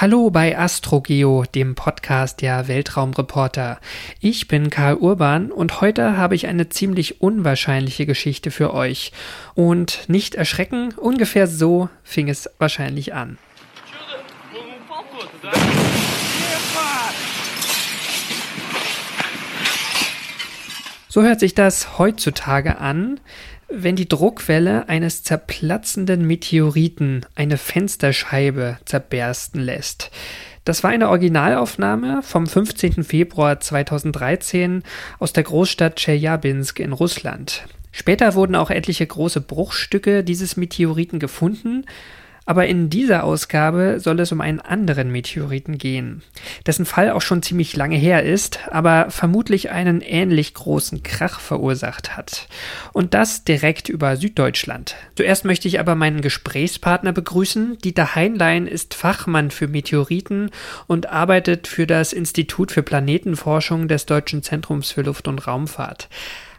Hallo bei AstroGeo, dem Podcast der Weltraumreporter. Ich bin Karl Urban und heute habe ich eine ziemlich unwahrscheinliche Geschichte für euch. Und nicht erschrecken, ungefähr so fing es wahrscheinlich an. So hört sich das heutzutage an, wenn die Druckwelle eines zerplatzenden Meteoriten eine Fensterscheibe zerbersten lässt. Das war eine Originalaufnahme vom 15. Februar 2013 aus der Großstadt Tscheljabinsk in Russland. Später wurden auch etliche große Bruchstücke dieses Meteoriten gefunden, aber in dieser Ausgabe soll es um einen anderen Meteoriten gehen, dessen Fall auch schon ziemlich lange her ist, aber vermutlich einen ähnlich großen Krach verursacht hat. Und das direkt über Süddeutschland. Zuerst möchte ich aber meinen Gesprächspartner begrüßen. Dieter Heinlein ist Fachmann für Meteoriten und arbeitet für das Institut für Planetenforschung des Deutschen Zentrums für Luft- und Raumfahrt.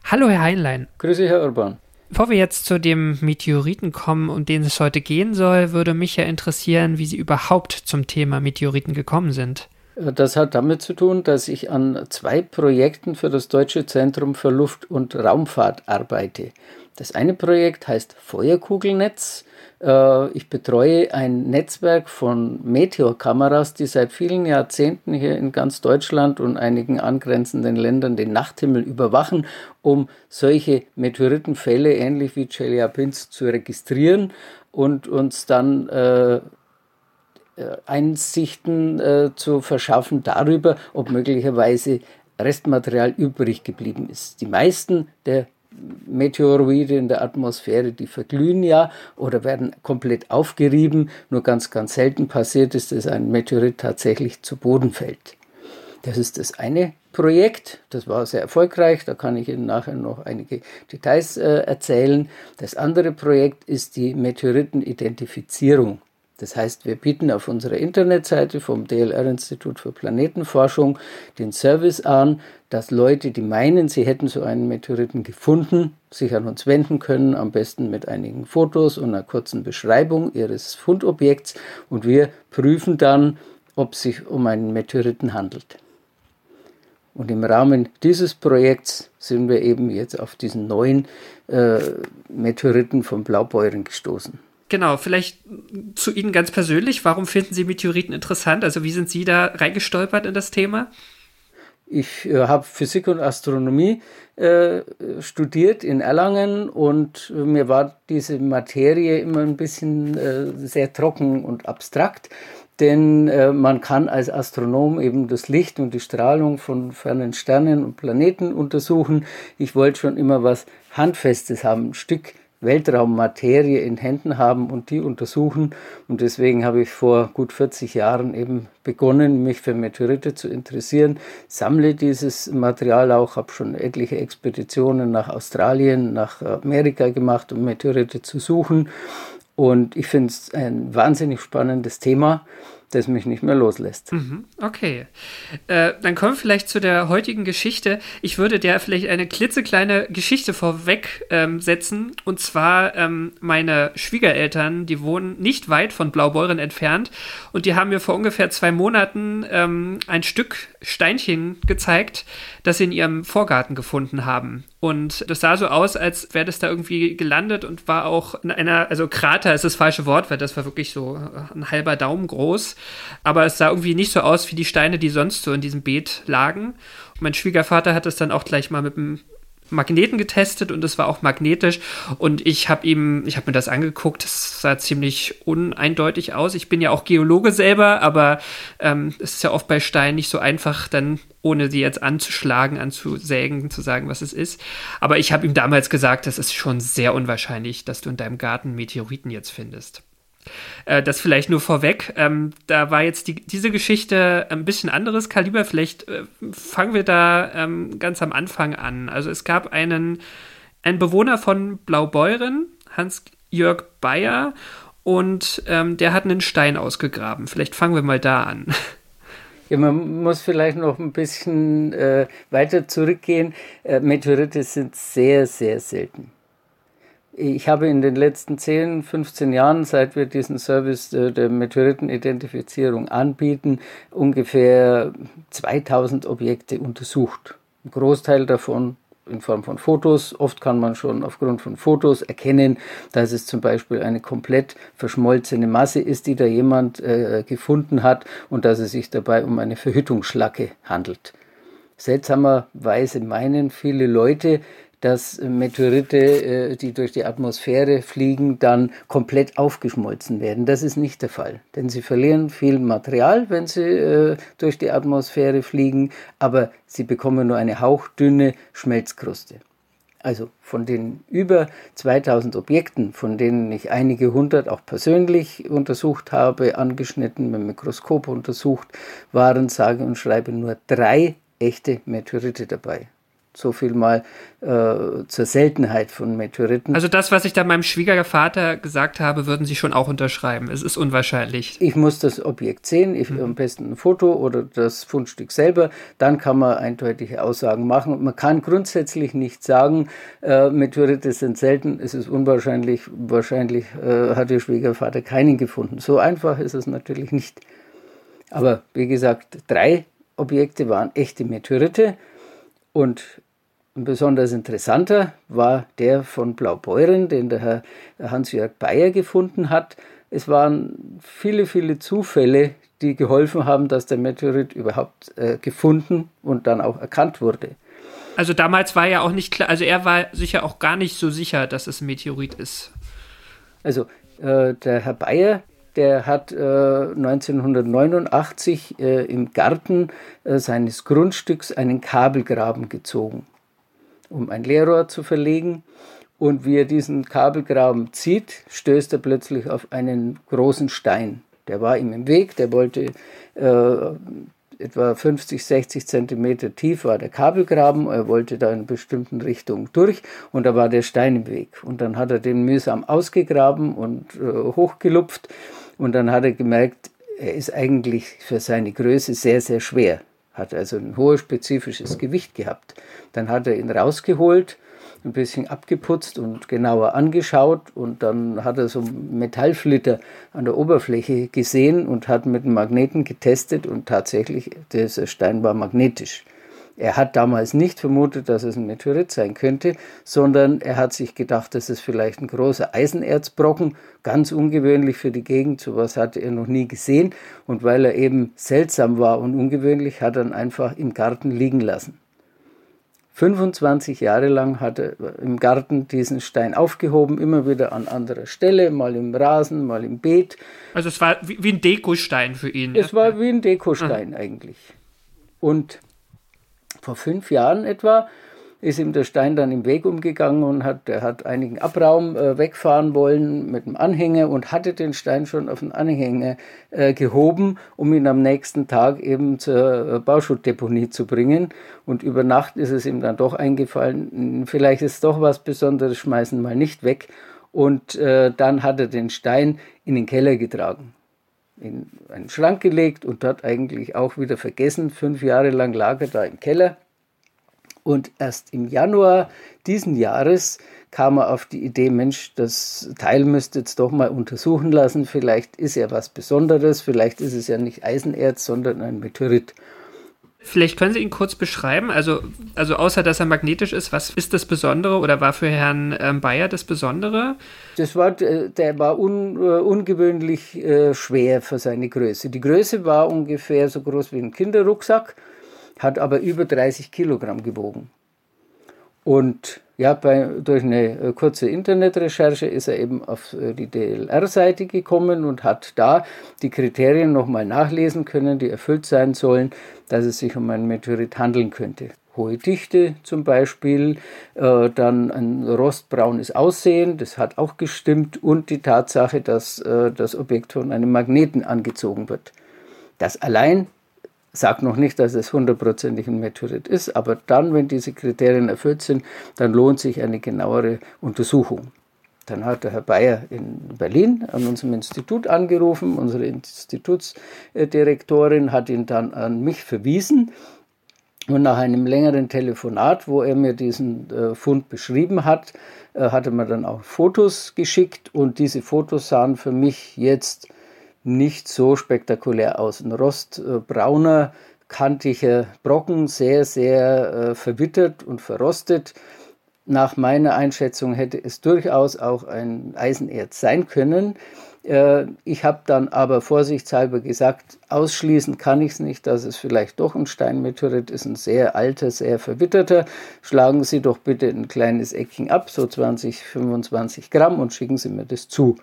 Hallo, Herr Heinlein. Grüße, Herr Urban. Bevor wir jetzt zu dem Meteoriten kommen, um den es heute gehen soll, würde mich ja interessieren, wie Sie überhaupt zum Thema Meteoriten gekommen sind. Das hat damit zu tun, dass ich an zwei Projekten für das Deutsche Zentrum für Luft- und Raumfahrt arbeite. Das eine Projekt heißt Feuerkugelnetz. Äh, ich betreue ein Netzwerk von Meteorkameras, die seit vielen Jahrzehnten hier in ganz Deutschland und einigen angrenzenden Ländern den Nachthimmel überwachen, um solche Meteoritenfälle ähnlich wie Chelyabinsk zu registrieren und uns dann äh, Einsichten äh, zu verschaffen darüber, ob möglicherweise Restmaterial übrig geblieben ist. Die meisten der Meteoroide in der Atmosphäre, die verglühen ja oder werden komplett aufgerieben. Nur ganz, ganz selten passiert ist, dass ein Meteorit tatsächlich zu Boden fällt. Das ist das eine Projekt, das war sehr erfolgreich, da kann ich Ihnen nachher noch einige Details äh, erzählen. Das andere Projekt ist die Meteoritenidentifizierung. Das heißt, wir bieten auf unserer Internetseite vom DLR-Institut für Planetenforschung den Service an, dass Leute, die meinen, sie hätten so einen Meteoriten gefunden, sich an uns wenden können, am besten mit einigen Fotos und einer kurzen Beschreibung ihres Fundobjekts und wir prüfen dann, ob es sich um einen Meteoriten handelt. Und im Rahmen dieses Projekts sind wir eben jetzt auf diesen neuen äh, Meteoriten von Blaubeuren gestoßen. Genau, vielleicht zu Ihnen ganz persönlich. Warum finden Sie Meteoriten interessant? Also wie sind Sie da reingestolpert in das Thema? Ich äh, habe Physik und Astronomie äh, studiert in Erlangen und mir war diese Materie immer ein bisschen äh, sehr trocken und abstrakt, denn äh, man kann als Astronom eben das Licht und die Strahlung von fernen Sternen und Planeten untersuchen. Ich wollte schon immer was Handfestes haben, ein Stück Weltraummaterie in Händen haben und die untersuchen. Und deswegen habe ich vor gut 40 Jahren eben begonnen, mich für Meteorite zu interessieren, sammle dieses Material auch, habe schon etliche Expeditionen nach Australien, nach Amerika gemacht, um Meteorite zu suchen. Und ich finde es ein wahnsinnig spannendes Thema das mich nicht mehr loslässt. Mhm, okay. Äh, dann kommen wir vielleicht zu der heutigen Geschichte. Ich würde dir vielleicht eine klitzekleine Geschichte vorweg ähm, setzen. Und zwar ähm, meine Schwiegereltern, die wohnen nicht weit von Blaubeuren entfernt. Und die haben mir vor ungefähr zwei Monaten ähm, ein Stück Steinchen gezeigt, das sie in ihrem Vorgarten gefunden haben. Und das sah so aus, als wäre das da irgendwie gelandet und war auch in einer, also Krater ist das falsche Wort, weil das war wirklich so ein halber Daumen groß. Aber es sah irgendwie nicht so aus wie die Steine, die sonst so in diesem Beet lagen. Und mein Schwiegervater hat es dann auch gleich mal mit dem Magneten getestet und es war auch magnetisch und ich habe ihm, ich habe mir das angeguckt, es sah ziemlich uneindeutig aus. Ich bin ja auch Geologe selber, aber ähm, es ist ja oft bei Steinen nicht so einfach, dann ohne sie jetzt anzuschlagen, anzusägen, zu sagen, was es ist. Aber ich habe ihm damals gesagt, das ist schon sehr unwahrscheinlich, dass du in deinem Garten Meteoriten jetzt findest. Äh, das vielleicht nur vorweg. Ähm, da war jetzt die, diese Geschichte ein bisschen anderes Kaliber. Vielleicht äh, fangen wir da ähm, ganz am Anfang an. Also es gab einen, einen Bewohner von Blaubeuren, Hans-Jörg Bayer, und ähm, der hat einen Stein ausgegraben. Vielleicht fangen wir mal da an. Ja, man muss vielleicht noch ein bisschen äh, weiter zurückgehen. Äh, Meteorite sind sehr, sehr selten Ich habe in den letzten 10, 15 Jahren, seit wir diesen Service der Meteoritenidentifizierung anbieten, ungefähr 2000 Objekte untersucht. Ein Großteil davon in Form von Fotos. Oft kann man schon aufgrund von Fotos erkennen, dass es zum Beispiel eine komplett verschmolzene Masse ist, die da jemand äh, gefunden hat und dass es sich dabei um eine Verhütungsschlacke handelt. Seltsamerweise meinen viele Leute, dass Meteorite, äh, die durch die Atmosphäre fliegen, dann komplett aufgeschmolzen werden. Das ist nicht der Fall, denn sie verlieren viel Material, wenn sie äh, durch die Atmosphäre fliegen, aber sie bekommen nur eine hauchdünne Schmelzkruste. Also von den über 2000 Objekten, von denen ich einige hundert auch persönlich untersucht habe, angeschnitten, mit dem Mikroskop untersucht, waren sage und schreibe nur drei echte Meteorite dabei. So viel mal äh, zur Seltenheit von Meteoriten. Also das, was ich da meinem Schwiegervater gesagt habe, würden Sie schon auch unterschreiben. Es ist unwahrscheinlich. Ich muss das Objekt sehen, ich, mhm. am besten ein Foto oder das Fundstück selber. Dann kann man eindeutige Aussagen machen. Man kann grundsätzlich nicht sagen, äh, Meteorite sind selten, es ist unwahrscheinlich, wahrscheinlich äh, hat Ihr Schwiegervater keinen gefunden. So einfach ist es natürlich nicht. Aber wie gesagt, drei Objekte waren echte Meteorite. Und ein besonders interessanter war der von Blaubeuren, den der Herr Hans-Jörg Bayer gefunden hat. Es waren viele, viele Zufälle, die geholfen haben, dass der Meteorit überhaupt äh, gefunden und dann auch erkannt wurde. Also damals war ja auch nicht klar, also er war sicher auch gar nicht so sicher, dass es ein Meteorit ist. Also äh, der Herr Bayer, der hat äh, 1989 äh, im Garten äh, seines Grundstücks einen Kabelgraben gezogen, um ein Leerrohr zu verlegen. Und wie er diesen Kabelgraben zieht, stößt er plötzlich auf einen großen Stein. Der war ihm im Weg, der wollte äh, etwa 50, 60 Zentimeter tief war der Kabelgraben. Er wollte da in einer bestimmten Richtung durch und da war der Stein im Weg. Und dann hat er den mühsam ausgegraben und äh, hochgelupft und dann hat er gemerkt, er ist eigentlich für seine Größe sehr, sehr schwer. Hat also ein hohes spezifisches Gewicht gehabt. Dann hat er ihn rausgeholt, ein bisschen abgeputzt und genauer angeschaut und dann hat er so Metallflitter an der Oberfläche gesehen und hat mit dem Magneten getestet und tatsächlich, dieser Stein war magnetisch. Er hat damals nicht vermutet, dass es ein Meteorit sein könnte, sondern er hat sich gedacht, dass es vielleicht ein großer Eisenerzbrocken, ganz ungewöhnlich für die Gegend, sowas hatte er noch nie gesehen und weil er eben seltsam war und ungewöhnlich, hat er ihn einfach im Garten liegen lassen. 25 Jahre lang hat er im Garten diesen Stein aufgehoben, immer wieder an anderer Stelle, mal im Rasen, mal im Beet. Also es war wie ein Dekostein für ihn. Es war wie ein Dekostein ah. eigentlich. Und vor fünf Jahren etwa ist ihm der Stein dann im Weg umgegangen und hat, er hat einigen Abraum äh, wegfahren wollen mit dem Anhänger und hatte den Stein schon auf den Anhänger äh, gehoben, um ihn am nächsten Tag eben zur äh, Bauschuttdeponie zu bringen. Und über Nacht ist es ihm dann doch eingefallen, hm, vielleicht ist doch was Besonderes, schmeißen mal nicht weg. Und äh, dann hat er den Stein in den Keller getragen in einen Schrank gelegt und dort eigentlich auch wieder vergessen. Fünf Jahre lang lag er da im Keller. Und erst im Januar diesen Jahres kam er auf die Idee, Mensch, das Teil müsste jetzt doch mal untersuchen lassen. Vielleicht ist ja was Besonderes, vielleicht ist es ja nicht Eisenerz, sondern ein Meteorit. Vielleicht können Sie ihn kurz beschreiben, also, also außer dass er magnetisch ist, was ist das Besondere oder war für Herrn ähm, Bayer das Besondere? Das war, äh, der war un, äh, ungewöhnlich äh, schwer für seine Größe. Die Größe war ungefähr so groß wie ein Kinderrucksack, hat aber über 30 Kilogramm gewogen. Und ja, bei, durch eine äh, kurze Internetrecherche ist er eben auf äh, die DLR-Seite gekommen und hat da die Kriterien nochmal nachlesen können, die erfüllt sein sollen, dass es sich um einen Meteorit handeln könnte. Hohe Dichte zum Beispiel, äh, dann ein rostbraunes Aussehen, das hat auch gestimmt, und die Tatsache, dass äh, das Objekt von einem Magneten angezogen wird. Das allein sagt noch nicht, dass es hundertprozentig ein Meteorit ist, aber dann, wenn diese Kriterien erfüllt sind, dann lohnt sich eine genauere Untersuchung. Dann hat der Herr Bayer in Berlin an unserem Institut angerufen, unsere Institutsdirektorin hat ihn dann an mich verwiesen. Und nach einem längeren Telefonat, wo er mir diesen äh, Fund beschrieben hat, äh, hatte man dann auch Fotos geschickt. Und diese Fotos sahen für mich jetzt nicht so spektakulär aus. Ein rostbrauner, kantiger Brocken, sehr, sehr äh, verwittert und verrostet. Nach meiner Einschätzung hätte es durchaus auch ein Eisenerz sein können. Äh, ich habe dann aber vorsichtshalber gesagt, ausschließen kann ich es nicht, dass es vielleicht doch ein Steinmeteorit ist, ein sehr alter, sehr verwitterter. Schlagen Sie doch bitte ein kleines Eckchen ab, so 20, 25 Gramm und schicken Sie mir das zu.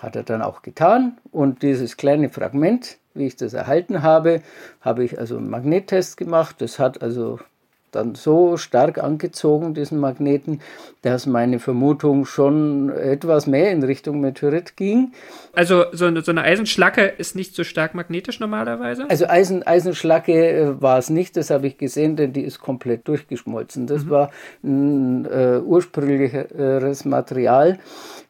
Hat er dann auch getan und dieses kleine Fragment, wie ich das erhalten habe, habe ich also einen Magnettest gemacht. Das hat also dann so stark angezogen, diesen Magneten, dass meine Vermutung schon etwas mehr in Richtung Meteorit ging. Also so eine, so eine Eisenschlacke ist nicht so stark magnetisch normalerweise? Also Eisen, Eisenschlacke äh, war es nicht, das habe ich gesehen, denn die ist komplett durchgeschmolzen. Das mhm. war ein äh, ursprünglicheres Material.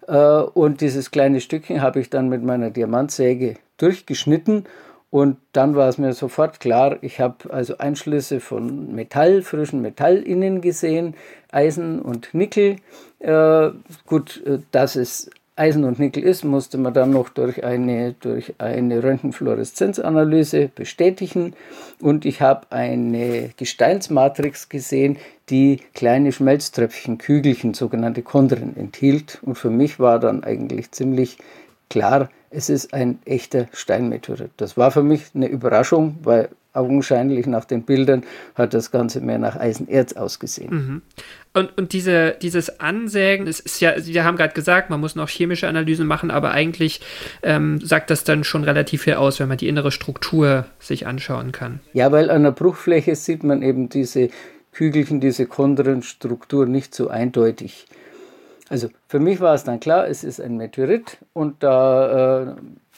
Äh, und dieses kleine Stückchen habe ich dann mit meiner Diamantsäge durchgeschnitten und dann war es mir sofort klar, ich habe also Einschlüsse von Metall, frischen Metall innen gesehen, Eisen und Nickel. Äh, gut, äh, dass es Eisen und Nickel ist, musste man dann noch durch eine, durch eine Röntgenfluoreszenzanalyse bestätigen. Und ich habe eine Gesteinsmatrix gesehen, die kleine Schmelztröpfchen, Kügelchen, sogenannte Chondren enthielt. Und für mich war dann eigentlich ziemlich klar, es ist ein echter Steinmeteorit. Das war für mich eine Überraschung, weil augenscheinlich nach den Bildern hat das Ganze mehr nach Eisenerz ausgesehen. Mhm. Und, und diese, dieses Ansägen, es ist ja, wir haben gerade gesagt, man muss noch chemische Analysen machen, aber eigentlich ähm, sagt das dann schon relativ viel aus, wenn man die innere Struktur sich anschauen kann. Ja, weil an der Bruchfläche sieht man eben diese Kügelchen, diese Konrenstruktur nicht so eindeutig. Also für mich war es dann klar, es ist ein Meteorit und da äh,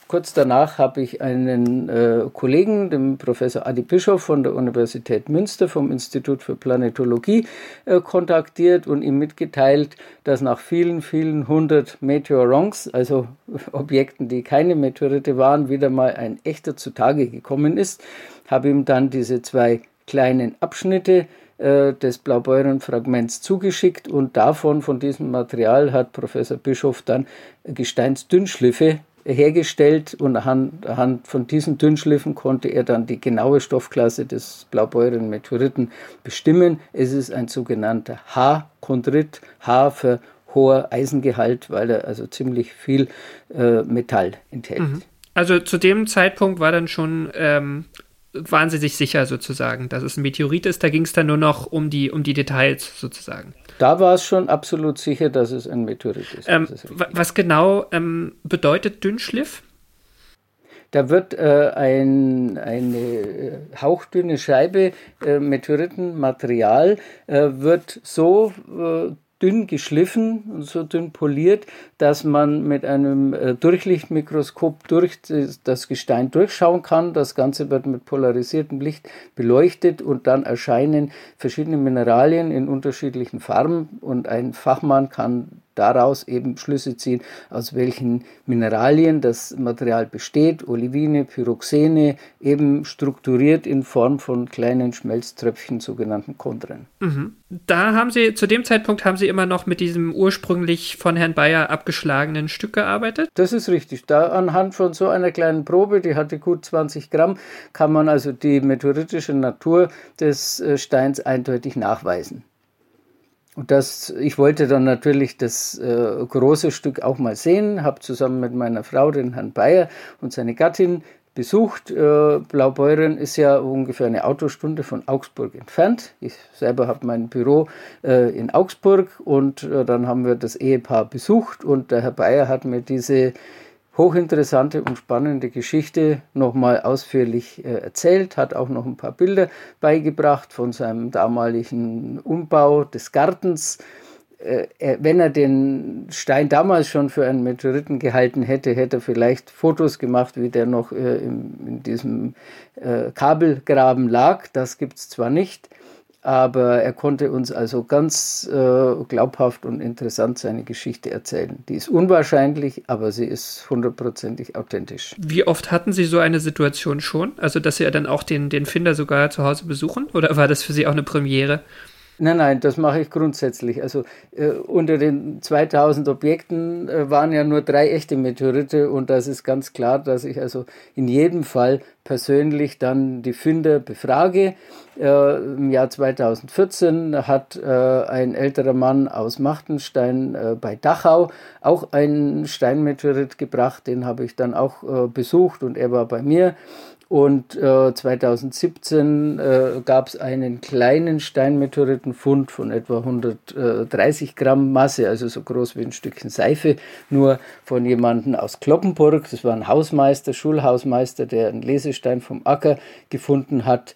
kurz danach habe ich einen äh, Kollegen, den Professor Adi Bischof von der Universität Münster vom Institut für Planetologie äh, kontaktiert und ihm mitgeteilt, dass nach vielen, vielen hundert Meteorons, also Objekten, die keine Meteorite waren, wieder mal ein echter zutage gekommen ist. Habe ihm dann diese zwei kleinen Abschnitte äh, des Blaubeuren-Fragments zugeschickt und davon, von diesem Material, hat Professor Bischof dann Gesteinsdünnschliffe hergestellt und anhand von diesen Dünnschliffen konnte er dann die genaue Stoffklasse des Blaubeuren-Meteoriten bestimmen. Es ist ein sogenannter H-Chondrit, H für hoher Eisengehalt, weil er also ziemlich viel äh, Metall enthält. Mhm. Also zu dem Zeitpunkt war dann schon ähm, waren sie sich sicher sozusagen, dass es ein Meteorit ist. Da ging es dann nur noch um die, um die Details sozusagen. Da war es schon absolut sicher, dass es ein Meteorit ist. Ähm, was genau ähm, bedeutet Dünnschliff? Da wird äh, ein, eine äh, hauchdünne Scheibe äh, Meteoritenmaterial äh, wird so äh, dünn geschliffen und so dünn poliert, dass man mit einem äh, Durchlichtmikroskop durch das Gestein durchschauen kann. Das Ganze wird mit polarisiertem Licht beleuchtet und dann erscheinen verschiedene Mineralien in unterschiedlichen Farben und ein Fachmann kann daraus eben Schlüsse ziehen, aus welchen Mineralien das Material besteht, Olivine, Pyroxene, eben strukturiert in Form von kleinen Schmelztröpfchen, sogenannten Chondren. Mhm. Da haben Sie, zu dem Zeitpunkt haben Sie immer noch mit diesem ursprünglich von Herrn Bayer abgeschlagenen Stück gearbeitet? Das ist richtig. Da anhand von so einer kleinen Probe, die hatte gut 20 Gramm, kann man also die meteoritische Natur des äh, Steins eindeutig nachweisen. Und das, ich wollte dann natürlich das äh, große Stück auch mal sehen, habe zusammen mit meiner Frau, den Herrn Bayer und seine Gattin besucht. Äh, Blaubeuren ist ja ungefähr eine Autostunde von Augsburg entfernt. Ich selber habe mein Büro äh, in Augsburg und äh, dann haben wir das Ehepaar besucht und der Herr Bayer hat mir diese hochinteressante und spannende Geschichte nochmal ausführlich äh, erzählt, hat auch noch ein paar Bilder beigebracht von seinem damaligen Umbau des Gartens. Äh, wenn er den Stein damals schon für einen Meteoriten gehalten hätte, hätte er vielleicht Fotos gemacht, wie der noch äh, in, in diesem äh, Kabelgraben lag. Das gibt es zwar nicht, aber er konnte uns also ganz äh, glaubhaft und interessant seine Geschichte erzählen. Die ist unwahrscheinlich, aber sie ist hundertprozentig authentisch. Wie oft hatten Sie so eine Situation schon? Also, dass Sie dann auch den, den Finder sogar zu Hause besuchen? Oder war das für Sie auch eine Premiere? Nein, nein, das mache ich grundsätzlich. Also äh, unter den 2000 Objekten äh, waren ja nur drei echte Meteorite und das ist ganz klar, dass ich also in jedem Fall persönlich dann die Finder befrage. Äh, Im Jahr 2014 hat äh, ein älterer Mann aus Machtenstein äh, bei Dachau auch einen Steinmeteorit gebracht, den habe ich dann auch besucht und er war bei mir. Und äh, 2017 äh, gab es einen kleinen Steinmeteoritenfund von etwa 130 Gramm Masse, also so groß wie ein Stückchen Seife, nur von jemandem aus Kloppenburg. Das war ein Hausmeister, Schulhausmeister, der einen Lesestein vom Acker gefunden hat.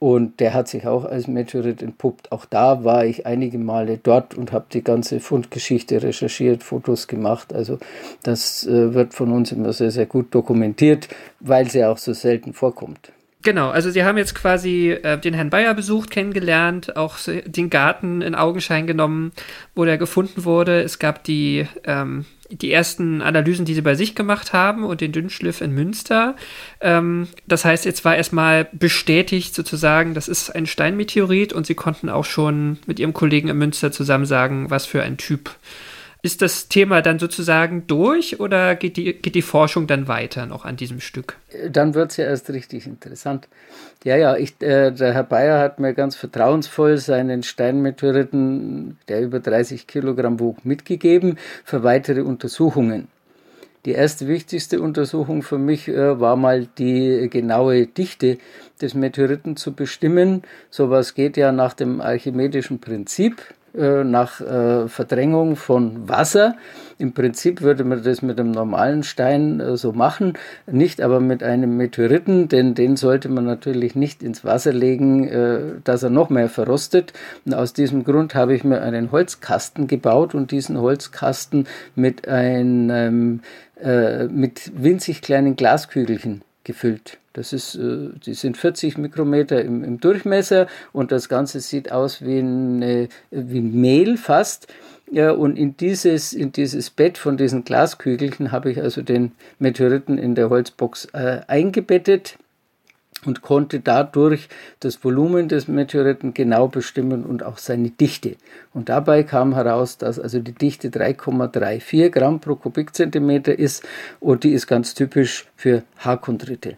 Und der hat sich auch als Meteorit entpuppt. Auch da war ich einige Male dort und habe die ganze Fundgeschichte recherchiert, Fotos gemacht. Also das äh, wird von uns immer sehr, sehr gut dokumentiert, weil sie auch so selten vorkommt. Genau, also Sie haben jetzt quasi äh, den Herrn Bayer besucht, kennengelernt, auch den Garten in Augenschein genommen, wo der gefunden wurde. Es gab die ähm, die ersten Analysen, die sie bei sich gemacht haben und den Dünnschliff in Münster. Ähm, das heißt, jetzt war erstmal bestätigt sozusagen, das ist ein Steinmeteorit und sie konnten auch schon mit ihrem Kollegen in Münster zusammen sagen, was für ein Typ. Ist das Thema dann sozusagen durch oder geht die, geht die Forschung dann weiter noch an diesem Stück? Dann wird es ja erst richtig interessant. Ja, ja, ich, äh, der Herr Bayer hat mir ganz vertrauensvoll seinen Steinmeteoriten, der über 30 Kilogramm wog, mitgegeben für weitere Untersuchungen. Die erste wichtigste Untersuchung für mich äh, war mal die genaue Dichte des Meteoriten zu bestimmen. Sowas geht ja nach dem archimedischen Prinzip. Äh, nach äh, Verdrängung von Wasser. Im Prinzip würde man das mit einem normalen Stein äh, so machen, nicht aber mit einem Meteoriten, denn den sollte man natürlich nicht ins Wasser legen, äh, dass er noch mehr verrostet. Und aus diesem Grund habe ich mir einen Holzkasten gebaut und diesen Holzkasten mit einem äh, mit winzig kleinen Glaskügelchen gefüllt. Das ist, äh, die sind 40 Mikrometer im, im, Durchmesser und das Ganze sieht aus wie, eine, wie Mehl fast. Ja, und in dieses, in dieses Bett von diesen Glaskügelchen habe ich also den Meteoriten in der Holzbox äh, eingebettet und konnte dadurch das Volumen des Meteoriten genau bestimmen und auch seine Dichte. Und dabei kam heraus, dass also die Dichte 3,34 Gramm pro Kubikzentimeter ist und die ist ganz typisch für Haarkondrite.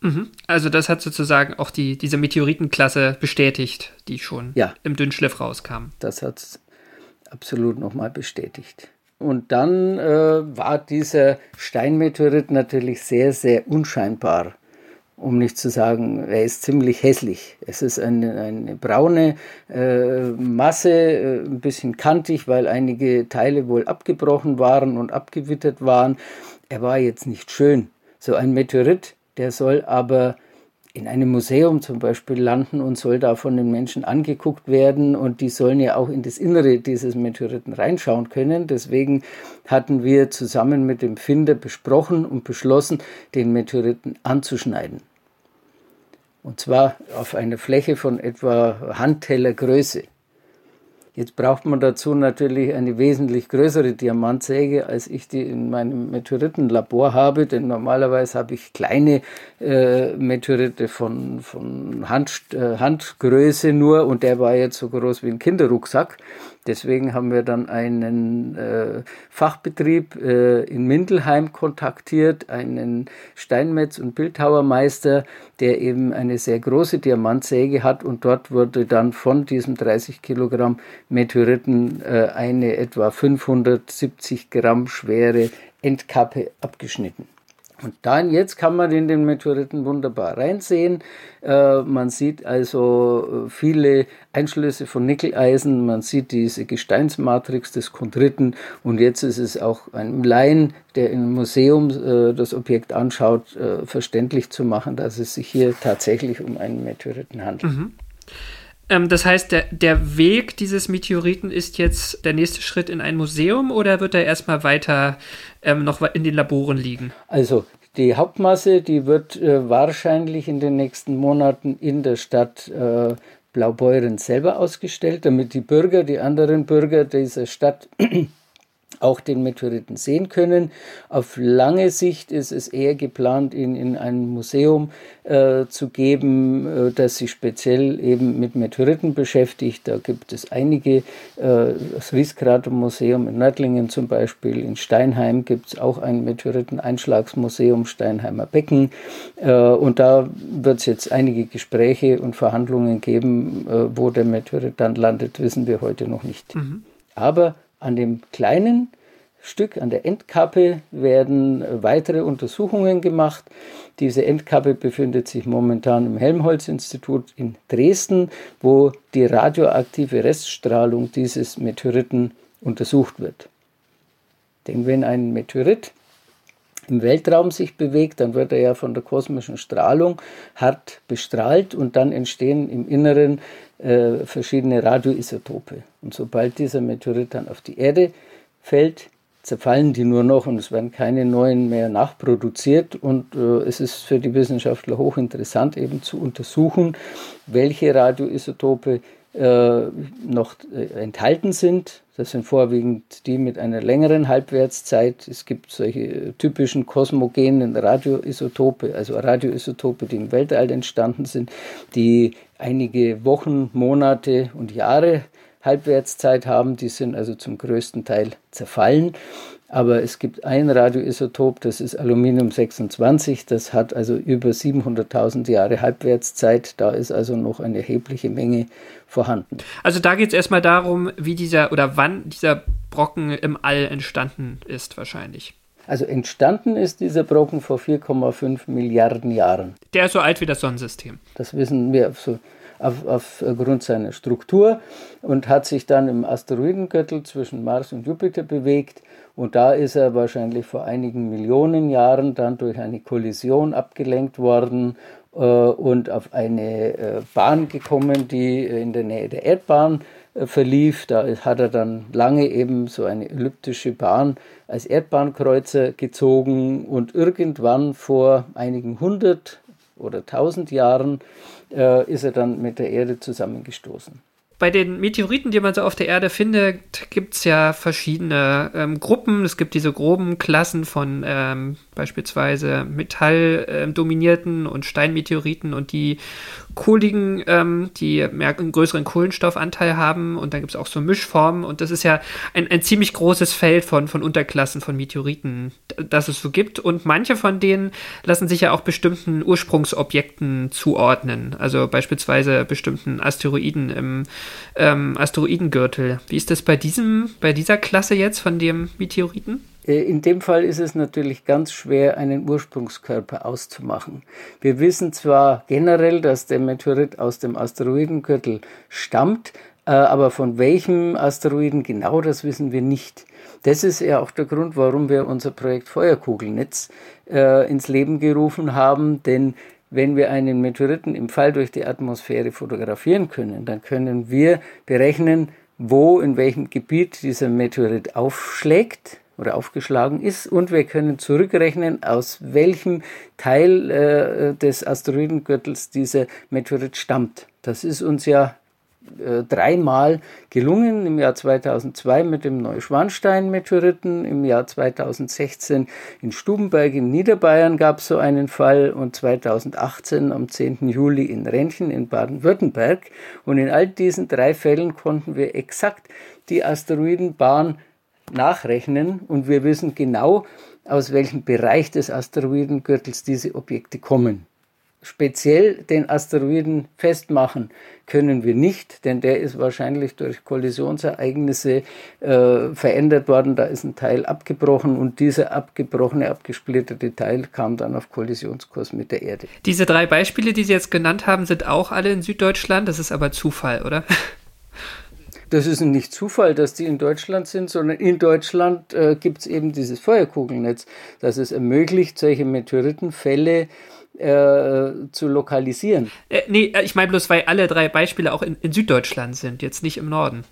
Mhm. Also das hat sozusagen auch die, diese Meteoritenklasse bestätigt, die schon ja. im Dünnschliff rauskam. Das hat es absolut nochmal bestätigt. Und dann äh, war dieser Steinmeteorit natürlich sehr, sehr unscheinbar um nicht zu sagen, er ist ziemlich hässlich. Es ist eine, eine braune äh, Masse, äh, ein bisschen kantig, weil einige Teile wohl abgebrochen waren und abgewittert waren. Er war jetzt nicht schön. So ein Meteorit, der soll aber in einem Museum zum Beispiel landen und soll da von den Menschen angeguckt werden und die sollen ja auch in das Innere dieses Meteoriten reinschauen können. Deswegen hatten wir zusammen mit dem Finder besprochen und beschlossen, den Meteoriten anzuschneiden. Und zwar auf einer Fläche von etwa Handtellergröße. Jetzt braucht man dazu natürlich eine wesentlich größere Diamantsäge, als ich die in meinem Meteoritenlabor habe, denn normalerweise habe ich kleine äh, Meteorite von, von Hand, äh, Handgröße nur und der war jetzt so groß wie ein Kinderrucksack. Deswegen haben wir dann einen äh, Fachbetrieb äh, in Mindelheim kontaktiert, einen Steinmetz- und Bildhauermeister, der eben eine sehr große Diamantsäge hat und dort wurde dann von diesem 30 Kilogramm Meteoriten äh, eine etwa 570 Gramm schwere Endkappe abgeschnitten. Und dann jetzt kann man in den Meteoriten wunderbar reinsehen. Äh, man sieht also äh, viele Einschlüsse von Nickeleisen, man sieht diese Gesteinsmatrix des Chondriten und jetzt ist es auch einem Laien, der im Museum äh, das Objekt anschaut, äh, verständlich zu machen, dass es sich hier tatsächlich um einen Meteoriten handelt. Mhm. Ähm, das heißt, der, der Weg dieses Meteoriten ist jetzt der nächste Schritt in ein Museum oder wird er erstmal weiter ähm, noch in den Laboren liegen? Also die Hauptmasse, die wird äh, wahrscheinlich in den nächsten Monaten in der Stadt äh, Blaubeuren selber ausgestellt, damit die Bürger, die anderen Bürger dieser Stadt auch den Meteoriten sehen können. Auf lange Sicht ist es eher geplant, ihn in ein Museum äh, zu geben, äh, das sich speziell eben mit Meteoriten beschäftigt. Da gibt es einige, äh, das Rieskrater-Museum in Nördlingen zum Beispiel, in Steinheim gibt es auch ein Meteoriteneinschlagsmuseum, Steinheimer Becken. Äh, und da wird es jetzt einige Gespräche und Verhandlungen geben, äh, wo der Meteorit dann landet, wissen wir heute noch nicht. Mhm. Aber an dem kleinen Stück, an der Endkappe, werden weitere Untersuchungen gemacht. Diese Endkappe befindet sich momentan im Helmholtz-Institut in Dresden, wo die radioaktive Reststrahlung dieses Meteoriten untersucht wird. Denn wenn ein Meteorit im Weltraum sich bewegt, dann wird er ja von der kosmischen Strahlung hart bestrahlt und dann entstehen im Inneren äh, verschiedene Radioisotope. Und sobald dieser Meteorit dann auf die Erde fällt, zerfallen die nur noch und es werden keine neuen mehr nachproduziert. Und äh, es ist für die Wissenschaftler hochinteressant, eben zu untersuchen, welche Radioisotope noch äh, enthalten sind. Das sind vorwiegend die mit einer längeren Halbwertszeit. Es gibt solche typischen kosmogenen Radioisotope, also Radioisotope, die im Weltall entstanden sind, die einige Wochen, Monate und Jahre Halbwertszeit haben. Die sind also zum größten Teil zerfallen. Aber es gibt ein Radioisotop, das ist Aluminium 26, das hat also über 700.000 Jahre Halbwertszeit. Da ist also noch eine erhebliche Menge vorhanden. Also da geht es erstmal darum, wie dieser oder wann dieser Brocken im All entstanden ist, wahrscheinlich. Also entstanden ist dieser Brocken vor 4,5 Milliarden Jahren. Der ist so alt wie das Sonnensystem. Das wissen wir so auf, aufgrund seiner Struktur und hat sich dann im Asteroidengürtel zwischen Mars und Jupiter bewegt. Und da ist er wahrscheinlich vor einigen Millionen Jahren dann durch eine Kollision abgelenkt worden äh, und auf eine äh, Bahn gekommen, die in der Nähe der Erdbahn äh, verlief. Da hat er dann lange eben so eine elliptische Bahn als Erdbahnkreuzer gezogen und irgendwann vor einigen hundert oder tausend Jahren äh, ist er dann mit der Erde zusammengestoßen bei den Meteoriten, die man so auf der Erde findet, gibt es ja verschiedene ähm, Gruppen. Es gibt diese groben Klassen von ähm, beispielsweise metalldominierten ähm, und Steinmeteoriten und die kohligen, ähm, die mehr einen größeren Kohlenstoffanteil haben. Und dann gibt es auch so Mischformen. Und das ist ja ein, ein ziemlich großes Feld von, von Unterklassen von Meteoriten, das es so gibt. Und manche von denen lassen sich ja auch bestimmten Ursprungsobjekten zuordnen. Also beispielsweise bestimmten Asteroiden im ähm, Asteroidengürtel. Wie ist das bei diesem, bei dieser Klasse jetzt von dem Meteoriten? Äh, in dem Fall ist es natürlich ganz schwer, einen Ursprungskörper auszumachen. Wir wissen zwar generell, dass der Meteorit aus dem Asteroidengürtel stammt, äh, aber von welchem Asteroiden genau, das wissen wir nicht. Das ist ja auch der Grund, warum wir unser Projekt Feuerkugelnetz äh, ins Leben gerufen haben, denn wenn wir einen Meteoriten im Fall durch die Atmosphäre fotografieren können, dann können wir berechnen, wo, in welchem Gebiet dieser Meteorit aufschlägt oder aufgeschlagen ist und wir können zurückrechnen, aus welchem Teil äh, des Asteroidengürtels dieser Meteorit stammt. Das ist uns ja äh, dreimal gelungen. Im Jahr 2002 mit dem Neuschwanstein-Meteoriten, im Jahr 2016 in Stubenberg in Niederbayern gab es so einen Fall und 2018 am 10. Juli in Rentchen in Baden-Württemberg. Und in all diesen drei Fällen konnten wir exakt die Asteroidenbahn nachrechnen und wir wissen genau, aus welchem Bereich des Asteroidengürtels diese Objekte kommen speziell den Asteroiden festmachen können wir nicht, denn der ist wahrscheinlich durch Kollisionsereignisse äh, verändert worden. Da ist ein Teil abgebrochen und dieser abgebrochene, abgesplitterte Teil kam dann auf Kollisionskurs mit der Erde. Diese drei Beispiele, die Sie jetzt genannt haben, sind auch alle in Süddeutschland. Das ist aber Zufall, oder? Das ist nicht Zufall, dass die in Deutschland sind, sondern in Deutschland äh, gibt es eben dieses Feuerkugelnetz, das es ermöglicht, solche Meteoritenfälle äh, zu lokalisieren. Äh, nee, äh, ich meine bloß, weil alle drei Beispiele auch in, in, Süddeutschland sind, jetzt nicht im Norden.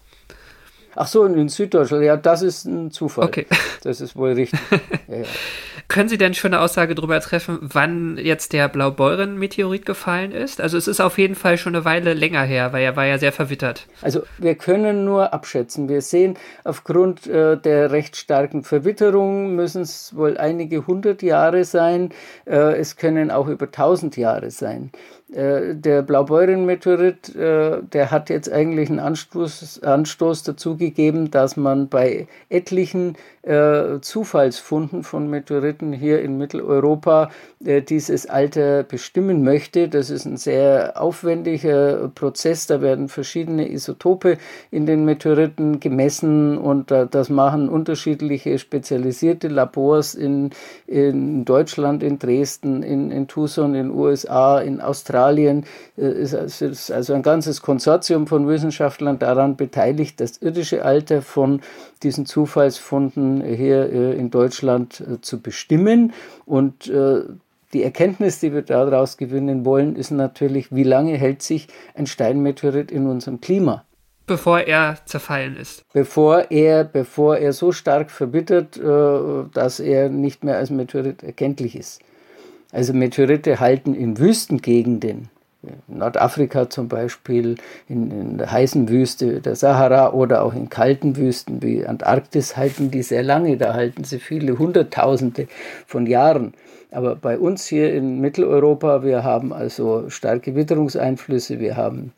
Ach so, in Süddeutschland, ja, das ist ein Zufall. Okay. Das ist wohl richtig. ja, ja. Können Sie denn schon eine Aussage darüber treffen, wann jetzt der Blaubeuren-Meteorit gefallen ist? Also es ist auf jeden Fall schon eine Weile länger her, weil er war ja sehr verwittert. Also wir können nur abschätzen. Wir sehen, aufgrund äh, der recht starken Verwitterung müssen es wohl einige hundert Jahre sein. Äh, es können auch über tausend Jahre sein. Äh, der Blaubeuren-Meteorit, äh, der hat jetzt eigentlich einen Anstoß, Anstoß dazu gegeben, dass man bei etlichen äh, Zufallsfunden von Meteoriten hier in Mitteleuropa dieses Alter bestimmen möchte. Das ist ein sehr aufwendiger Prozess. Da werden verschiedene Isotope in den Meteoriten gemessen und das machen unterschiedliche spezialisierte Labors in, in Deutschland, in Dresden, in, in Tucson, in den USA, in Australien. Äh, es ist also ein ganzes Konsortium von Wissenschaftlern daran beteiligt, das irdische Alter von diesen Zufallsfunden hier äh, in Deutschland äh, zu bestimmen. Und äh, die Erkenntnis, die wir daraus gewinnen wollen, ist natürlich, wie lange hält sich ein Steinmeteorit in unserem Klima? Bevor er zerfallen ist. Bevor er, bevor er so stark verbittert, dass er nicht mehr als Meteorit erkenntlich ist. Also Meteorite halten in Wüstengegenden Nordafrika zum Beispiel, in, in, der heißen Wüste der Sahara oder auch in kalten Wüsten wie Antarktis halten die sehr lange, da halten sie viele Hunderttausende von Jahren. Aber bei uns hier in Mitteleuropa, wir haben also starke Witterungseinflüsse, wir haben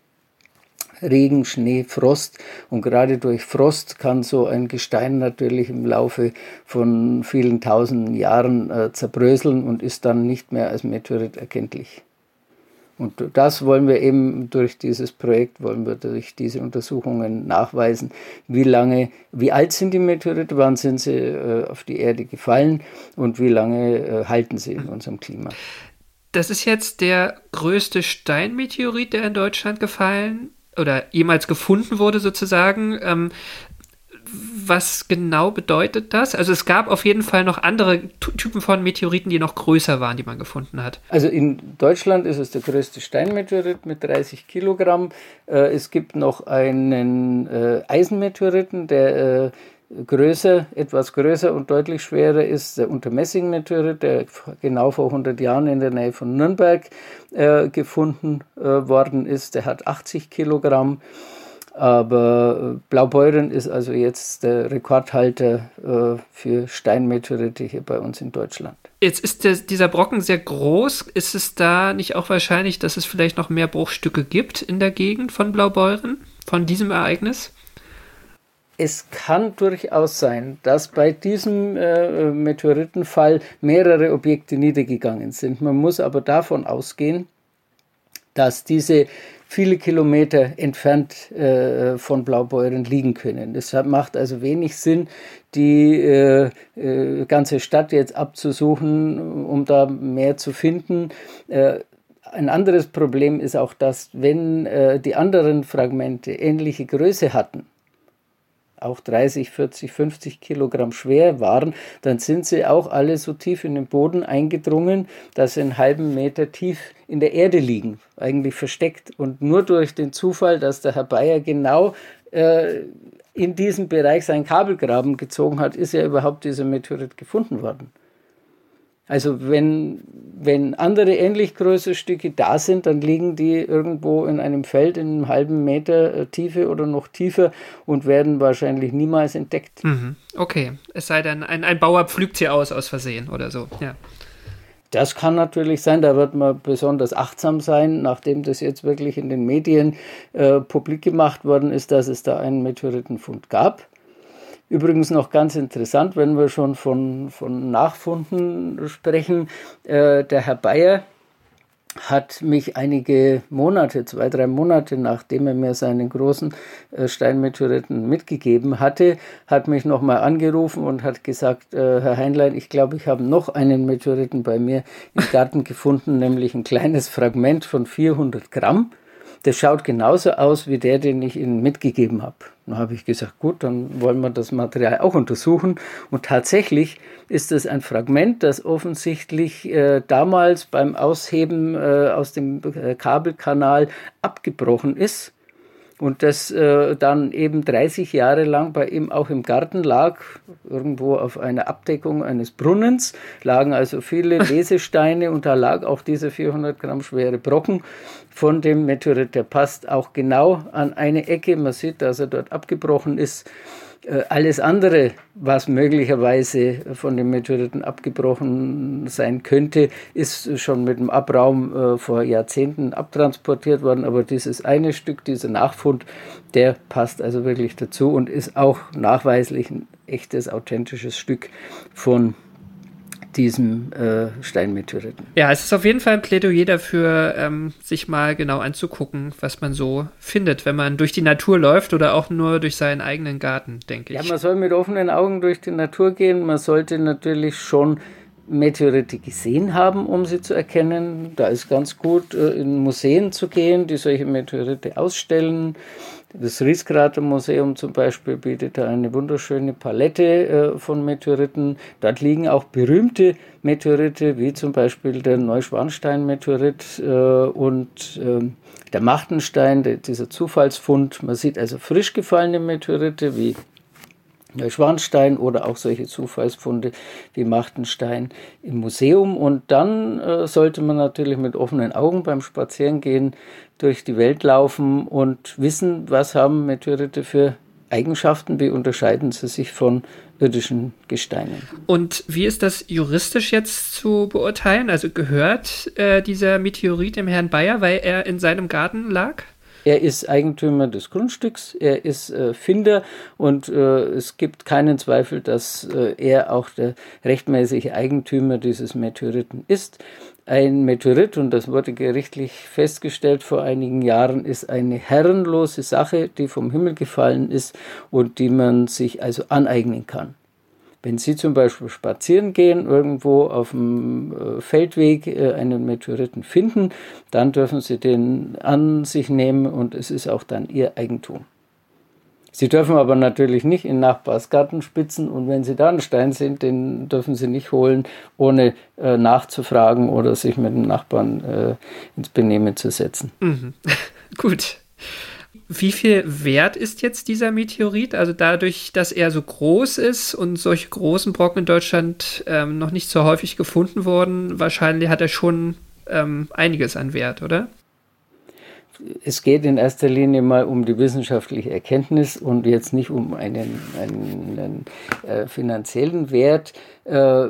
Regen, Schnee, Frost. Und gerade durch Frost kann so ein Gestein natürlich im Laufe von vielen tausenden Jahren äh, zerbröseln und ist dann nicht mehr als Meteorit erkenntlich. Und das wollen wir eben durch dieses Projekt, wollen wir durch diese Untersuchungen nachweisen, wie lange, wie alt sind die Meteorite, wann sind sie äh, auf die Erde gefallen und wie lange äh, halten sie in unserem Klima. Das ist jetzt der größte Steinmeteorit, der in Deutschland gefallen oder jemals gefunden wurde sozusagen. Ähm, was genau bedeutet das? Also es gab auf jeden Fall noch andere Typen von Meteoriten, die noch größer waren, die man gefunden hat. Also in Deutschland ist es der größte Steinmeteorit mit 30 Kilogramm. Äh, es gibt noch einen äh, Eisenmeteoriten, der äh, größer, etwas größer und deutlich schwerer ist der Untermessing-Meteorit, der genau vor 100 Jahren in der Nähe von Nürnberg gefunden worden ist. Der hat 80 Kilogramm. Aber äh, Blaubeuren ist also jetzt der Rekordhalter äh, für Steinmeteorite hier bei uns in Deutschland. Jetzt ist der, dieser Brocken sehr groß. Ist es da nicht auch wahrscheinlich, dass es vielleicht noch mehr Bruchstücke gibt in der Gegend von Blaubeuren, von diesem Ereignis? Es kann durchaus sein, dass bei diesem äh, Meteoritenfall mehrere Objekte niedergegangen sind. Man muss aber davon ausgehen, dass diese viele Kilometer entfernt äh, von Blaubeuren liegen können. Es macht also wenig Sinn, die äh, äh, ganze Stadt jetzt abzusuchen, um da mehr zu finden. Äh, ein anderes Problem ist auch, dass wenn äh, die anderen Fragmente ähnliche Größe hatten, auch 30, 40, 50 Kilogramm schwer waren, dann sind sie auch alle so tief in den Boden eingedrungen, dass sie einen halben Meter tief in der Erde liegen, eigentlich versteckt. Und nur durch den Zufall, dass der Herr Bayer genau äh, in diesem Bereich seinen Kabelgraben gezogen hat, ist ja überhaupt dieser Meteorit gefunden worden. Also wenn, wenn andere ähnlich große Stücke da sind, dann liegen die irgendwo in einem Feld in einem halben Meter äh, Tiefe oder noch tiefer und werden wahrscheinlich niemals entdeckt. Mhm. Okay, es sei denn, ein, ein Bauer pflügt sie aus aus Versehen oder so. Ja. Das kann natürlich sein, da wird man besonders achtsam sein, nachdem das jetzt wirklich in den Medien äh, publik gemacht worden ist, dass es da einen Meteoritenfund gab. Übrigens noch ganz interessant, wenn wir schon von, von Nachfunden sprechen, äh, der Herr Bayer hat mich einige Monate, zwei, drei Monate, nachdem er mir seinen großen äh, Steinmeteoriten mitgegeben hatte, hat mich nochmal angerufen und hat gesagt, äh, Herr Heinlein, ich glaube, ich habe noch einen Meteoriten bei mir im Garten gefunden, nämlich ein kleines Fragment von 400 Gramm das schaut genauso aus wie der, den ich Ihnen mitgegeben habe. Dann habe ich gesagt, gut, dann wollen wir das Material auch untersuchen. Und tatsächlich ist es ein Fragment, das offensichtlich äh, damals beim Ausheben äh, aus dem äh, Kabelkanal abgebrochen ist und das äh, dann eben 30 Jahre lang bei ihm auch im Garten lag, irgendwo auf einer Abdeckung eines Brunnens, lagen also viele Lesesteine und da lag auch dieser 400 Gramm schwere Brocken von dem Meteorit. Der passt auch genau an eine Ecke. Man sieht, dass er dort abgebrochen ist. Äh, alles andere, was möglicherweise von den Meteoriten abgebrochen sein könnte, ist schon mit dem Abraum äh, vor Jahrzehnten abtransportiert worden. Aber dieses eine Stück, dieser Nachfund, der passt also wirklich dazu und ist auch nachweislich ein echtes, authentisches Stück von diesem äh, Steinmeteoriten. Ja, es ist auf jeden Fall ein Plädoyer dafür, ähm, sich mal genau anzugucken, was man so findet, wenn man durch die Natur läuft oder auch nur durch seinen eigenen Garten, denke ich. Ja, man soll mit offenen Augen durch die Natur gehen. Man sollte natürlich schon Meteorite gesehen haben, um sie zu erkennen. Da ist ganz gut, äh, in Museen zu gehen, die solche Meteorite ausstellen. Das Rieskratermuseum zum Beispiel bietet eine wunderschöne Palette äh, von Meteoriten. Dort liegen auch berühmte Meteorite, wie zum Beispiel der Neuschwanstein-Meteorit äh, und äh, der Machtenstein, dieser Zufallsfund. Man sieht also frisch gefallene Meteorite wie Neuschwanstein oder auch solche Zufallsfunde wie Machtenstein im Museum. Und dann äh, sollte man natürlich mit offenen Augen beim Spazierengehen durch die Welt laufen und wissen, was haben Meteorite für Eigenschaften, wie unterscheiden sie sich von irdischen Gesteinen. Und wie ist das juristisch jetzt zu beurteilen? Also gehört äh, dieser Meteorit dem Herrn Bayer, weil er in seinem Garten lag? Er ist Eigentümer des Grundstücks, er ist äh, Finder und äh, es gibt keinen Zweifel, dass äh, er auch der rechtmäßige Eigentümer dieses Meteoriten ist. Ein Meteorit, und das wurde gerichtlich festgestellt vor einigen Jahren, ist eine herrenlose Sache, die vom Himmel gefallen ist und die man sich also aneignen kann. Wenn Sie zum Beispiel spazieren gehen, irgendwo auf dem äh, Feldweg äh, einen Meteoriten finden, dann dürfen Sie den an sich nehmen und es ist auch dann Ihr Eigentum. Sie dürfen aber natürlich nicht in Nachbarsgarten spitzen und wenn Sie da einen Stein sind, den dürfen Sie nicht holen, ohne äh, nachzufragen oder sich mit dem Nachbarn äh, ins Benehmen zu setzen. Mhm. Gut. Wie viel wert ist jetzt dieser Meteorit? Also dadurch, dass er so groß ist und solche großen Brocken in Deutschland ähm, noch nicht so häufig gefunden wurden, wahrscheinlich hat er schon ähm, einiges an Wert, oder? Es geht in erster Linie mal um die wissenschaftliche Erkenntnis und jetzt nicht um einen, einen, einen äh, finanziellen Wert. Äh,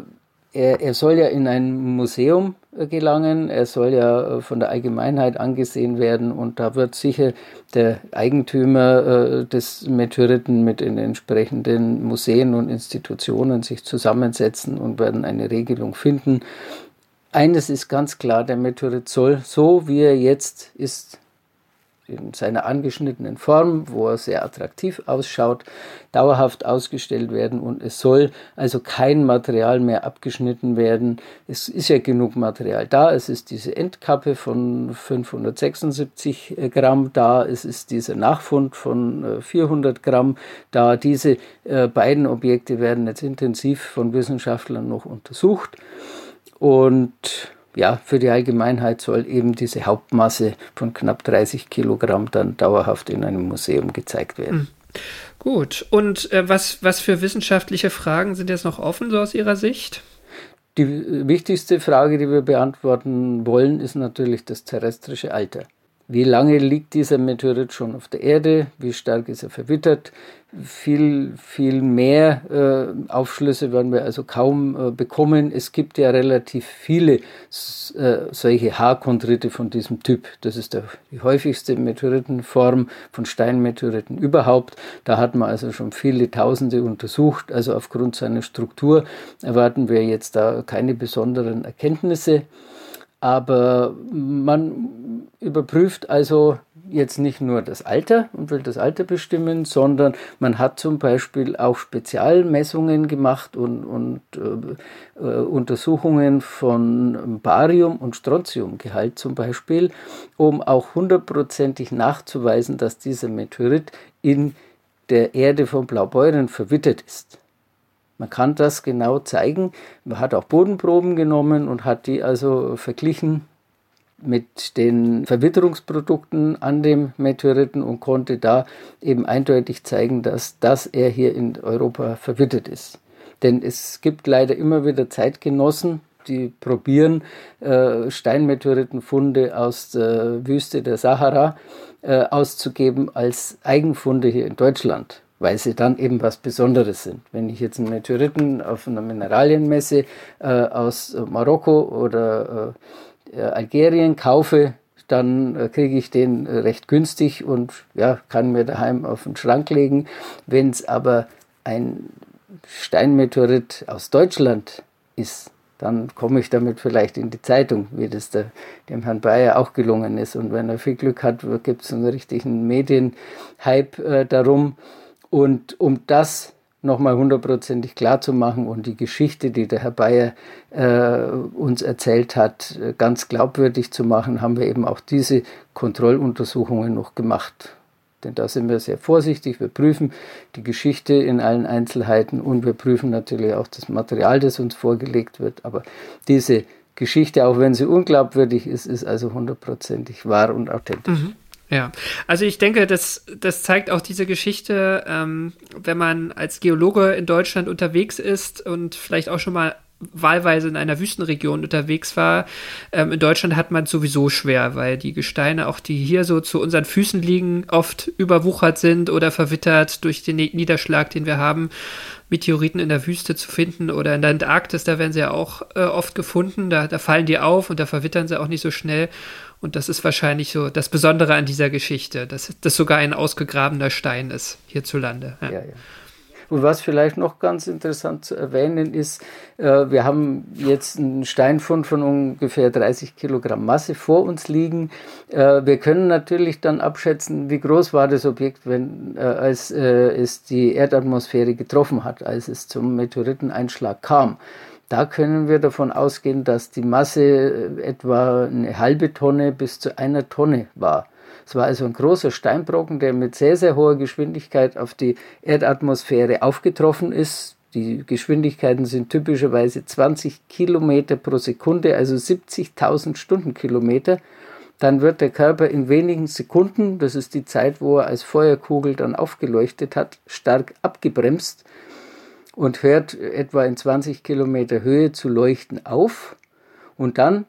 er, er soll ja in ein Museum äh, gelangen, er soll ja äh, von der Allgemeinheit angesehen werden und da wird sicher der Eigentümer äh, des Meteoriten mit den entsprechenden Museen und Institutionen sich zusammensetzen und werden eine Regelung finden. Eines ist ganz klar, der Meteorit soll, so wie er jetzt ist, in seiner angeschnittenen Form, wo er sehr attraktiv ausschaut, dauerhaft ausgestellt werden und es soll also kein Material mehr abgeschnitten werden. Es ist ja genug Material da. Es ist diese Endkappe von 576 Gramm da. Es ist dieser Nachfund von 400 äh, Gramm da. Diese äh, beiden Objekte werden jetzt intensiv von Wissenschaftlern noch untersucht und ja, für die Allgemeinheit soll eben diese Hauptmasse von knapp 30 Kilogramm dann dauerhaft in einem Museum gezeigt werden. Mhm. Gut, und äh, was, was für wissenschaftliche Fragen sind jetzt noch offen, so aus Ihrer Sicht? Die wichtigste Frage, die wir beantworten wollen, ist natürlich das terrestrische Alter. Wie lange liegt dieser Meteorit schon auf der Erde? Wie stark ist er verwittert? viel, viel mehr äh, Aufschlüsse werden wir also kaum äh, bekommen. Es gibt ja relativ viele äh, solche Haarchondrite von diesem Typ. Das ist der, die häufigste Meteoritenform von Steinmeteoriten überhaupt. Da hat man also schon viele Tausende untersucht. Also aufgrund seiner Struktur erwarten wir jetzt da keine besonderen Erkenntnisse. Aber man überprüft also jetzt nicht nur das Alter und will das Alter bestimmen, sondern man hat zum Beispiel auch Spezialmessungen gemacht und, und äh, äh, Untersuchungen von Barium- und Strontiumgehalt zum Beispiel, um auch hundertprozentig nachzuweisen, dass dieser Meteorit in der Erde von Blaubeuren verwittert ist. Man kann das genau zeigen. Man hat auch Bodenproben genommen und hat die also verglichen mit den Verwitterungsprodukten an dem Meteoriten und konnte da eben eindeutig zeigen, dass, dass er hier in Europa verwittert ist. Denn es gibt leider immer wieder Zeitgenossen, die probieren, äh, Steinmeteoritenfunde aus der Wüste der Sahara äh, auszugeben als Eigenfunde hier in Deutschland weil sie dann eben was Besonderes sind. Wenn ich jetzt einen Meteoriten auf einer Mineralienmesse äh, aus Marokko oder äh, Algerien kaufe, dann äh, kriege ich den recht günstig und ja, kann mir daheim auf den Schrank legen. Wenn es aber ein Steinmeteorit aus Deutschland ist, dann komme ich damit vielleicht in die Zeitung, wie das der, dem Herrn Bayer auch gelungen ist. Und wenn er viel Glück hat, gibt es einen richtigen Medienhype äh, darum. Und um das nochmal hundertprozentig klar zu machen und die Geschichte, die der Herr Bayer äh, uns erzählt hat, ganz glaubwürdig zu machen, haben wir eben auch diese Kontrolluntersuchungen noch gemacht. Denn da sind wir sehr vorsichtig. Wir prüfen die Geschichte in allen Einzelheiten und wir prüfen natürlich auch das Material, das uns vorgelegt wird. Aber diese Geschichte, auch wenn sie unglaubwürdig ist, ist also hundertprozentig wahr und authentisch. Mhm. Ja, also ich denke, das, das zeigt auch diese Geschichte, ähm, wenn man als Geologe in Deutschland unterwegs ist und vielleicht auch schon mal wahlweise in einer Wüstenregion unterwegs war. Ähm, in Deutschland hat man es sowieso schwer, weil die Gesteine, auch die hier so zu unseren Füßen liegen, oft überwuchert sind oder verwittert durch den Niederschlag, den wir haben. Meteoriten in der Wüste zu finden oder in der Antarktis, da werden sie ja auch äh, oft gefunden. Da, da fallen die auf und da verwittern sie auch nicht so schnell. Und das ist wahrscheinlich so das Besondere an dieser Geschichte, dass das sogar ein ausgegrabener Stein ist hierzulande. Ja. Ja, ja. Und was vielleicht noch ganz interessant zu erwähnen ist, äh, wir haben jetzt einen Steinfund von ungefähr 30 Kilogramm Masse vor uns liegen. Äh, wir können natürlich dann abschätzen, wie groß war das Objekt, wenn, äh, als es die Erdatmosphäre getroffen hat, als es zum Meteoriteneinschlag kam. Da können wir davon ausgehen, dass die Masse etwa eine halbe Tonne bis zu einer Tonne war. Es war also ein großer Steinbrocken, der mit sehr, sehr hoher Geschwindigkeit auf die Erdatmosphäre aufgetroffen ist. Die Geschwindigkeiten sind typischerweise 20 Kilometer pro Sekunde, also 70.000 Stundenkilometer. Dann wird der Körper in wenigen Sekunden, das ist die Zeit, wo er als Feuerkugel dann aufgeleuchtet hat, stark abgebremst und hört etwa in 20 Kilometer Höhe zu leuchten auf. Und dann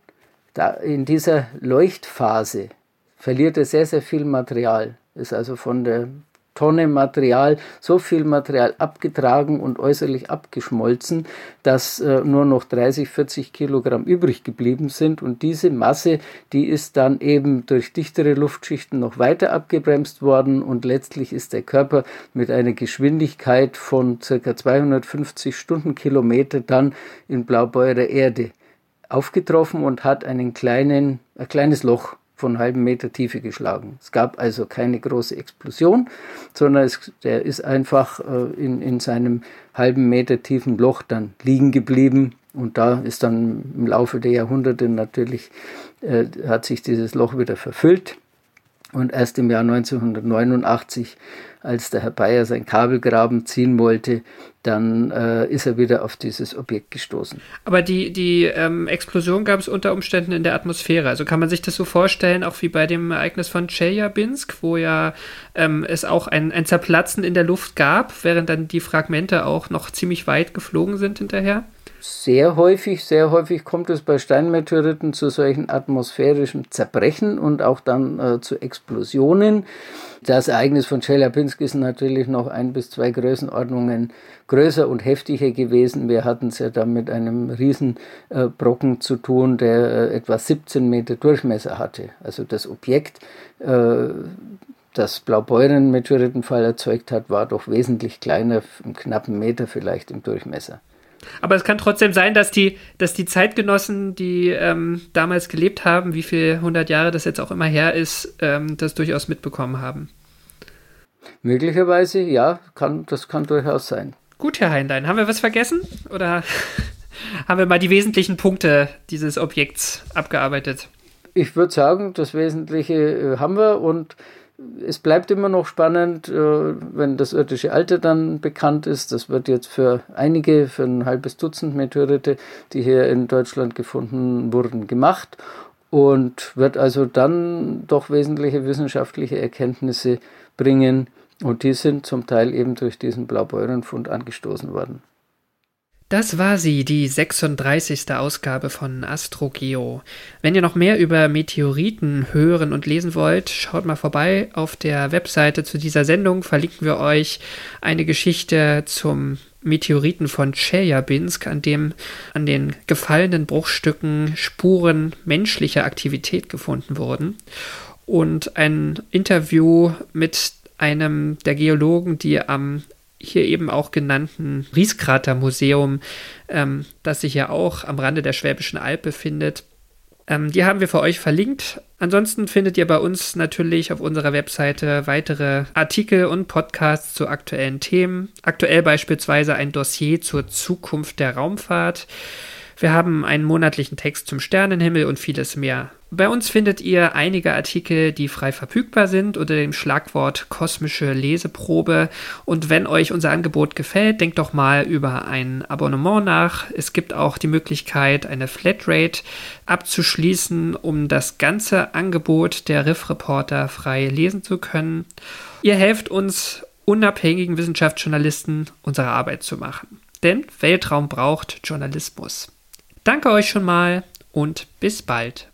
da in dieser Leuchtphase verliert er sehr, sehr viel Material. Ist also von der Tonne Material so viel Material abgetragen und äußerlich abgeschmolzen, dass äh, nur noch 30, 40 Kilogramm übrig geblieben sind. Und diese Masse, die ist dann eben durch dichtere Luftschichten noch weiter abgebremst worden und letztlich ist der Körper mit einer Geschwindigkeit von ca. 250 Stundenkilometer dann in blaubeurer Erde aufgetroffen und hat einen kleinen, ein kleines Loch von halben Meter Tiefe geschlagen. Es gab also keine große Explosion, sondern es, der ist einfach äh, in, in seinem halben Meter tiefen Loch dann liegen geblieben. Und da ist dann im Laufe der Jahrhunderte natürlich, äh, hat sich dieses Loch wieder verfüllt. Und erst im Jahr 1989, als der Herr Bayer sein Kabelgraben ziehen wollte, dann äh, ist er wieder auf dieses Objekt gestoßen. Aber die, die ähm, Explosion gab es unter Umständen in der Atmosphäre. Also kann man sich das so vorstellen, auch wie bei dem Ereignis von Chelyabinsk, wo ja ähm, es auch ein, ein Zerplatzen in der Luft gab, während dann die Fragmente auch noch ziemlich weit geflogen sind hinterher? Sehr häufig, sehr häufig kommt es bei Steinmeteoriten zu solchen atmosphärischen Zerbrechen und auch dann äh, zu Explosionen. Das Ereignis von Chelyabinsk ist natürlich noch ein bis zwei Größenordnungen größer und heftiger gewesen. Wir hatten es ja da mit einem Riesenbrocken äh, zu tun, der äh, etwa 17 Meter Durchmesser hatte. Also das Objekt, äh, das Blaubeuren-Meteoritenfall erzeugt hat, war doch wesentlich kleiner, einen knappen Meter vielleicht im Durchmesser. Aber es kann trotzdem sein, dass die, dass die Zeitgenossen, die ähm, damals gelebt haben, wie viele hundert Jahre das jetzt auch immer her ist, ähm, das durchaus mitbekommen haben. Möglicherweise, ja, kann, das kann durchaus sein. Gut, Herr Heinlein, haben wir was vergessen? Oder haben wir mal die wesentlichen Punkte dieses Objekts abgearbeitet? Ich würde sagen, das Wesentliche äh, haben wir und es bleibt immer noch spannend, äh, wenn das irdische Alter dann bekannt ist. Das wird jetzt für einige, für ein halbes Dutzend Meteorite, die hier in Deutschland gefunden wurden, gemacht. und wird also dann doch wesentliche wissenschaftliche Erkenntnisse bringen. Und die sind zum Teil eben durch diesen Blaubeurenfund angestoßen worden. Das war sie, die 36. Ausgabe von AstroGeo. Wenn ihr noch mehr über Meteoriten hören und lesen wollt, schaut mal vorbei. Auf der Webseite zu dieser Sendung verlinken wir euch eine Geschichte zum Meteoriten von Chelyabinsk, an dem an den gefallenen Bruchstücken Spuren menschlicher Aktivität gefunden wurden. Und ein Interview mit einem der Geologen, die am hier eben auch genannten Rieskrater-Museum, ähm, das sich ja auch am Rande der Schwäbischen Alb befindet. Ähm, die haben wir für euch verlinkt. Ansonsten findet ihr bei uns natürlich auf unserer Webseite weitere Artikel und Podcasts zu aktuellen Themen. Aktuell beispielsweise ein Dossier zur Zukunft der Raumfahrt. Wir haben einen monatlichen Text zum Sternenhimmel und vieles mehr. Bei uns findet ihr einige Artikel, die frei verfügbar sind unter dem Schlagwort kosmische Leseprobe. Und wenn euch unser Angebot gefällt, denkt doch mal über ein Abonnement nach. Es gibt auch die Möglichkeit, eine Flatrate abzuschließen, um das ganze Angebot der Riff Reporter frei lesen zu können. Ihr helft uns, unabhängigen Wissenschaftsjournalisten unsere Arbeit zu machen. Denn Weltraum braucht Journalismus. Danke euch schon mal und bis bald.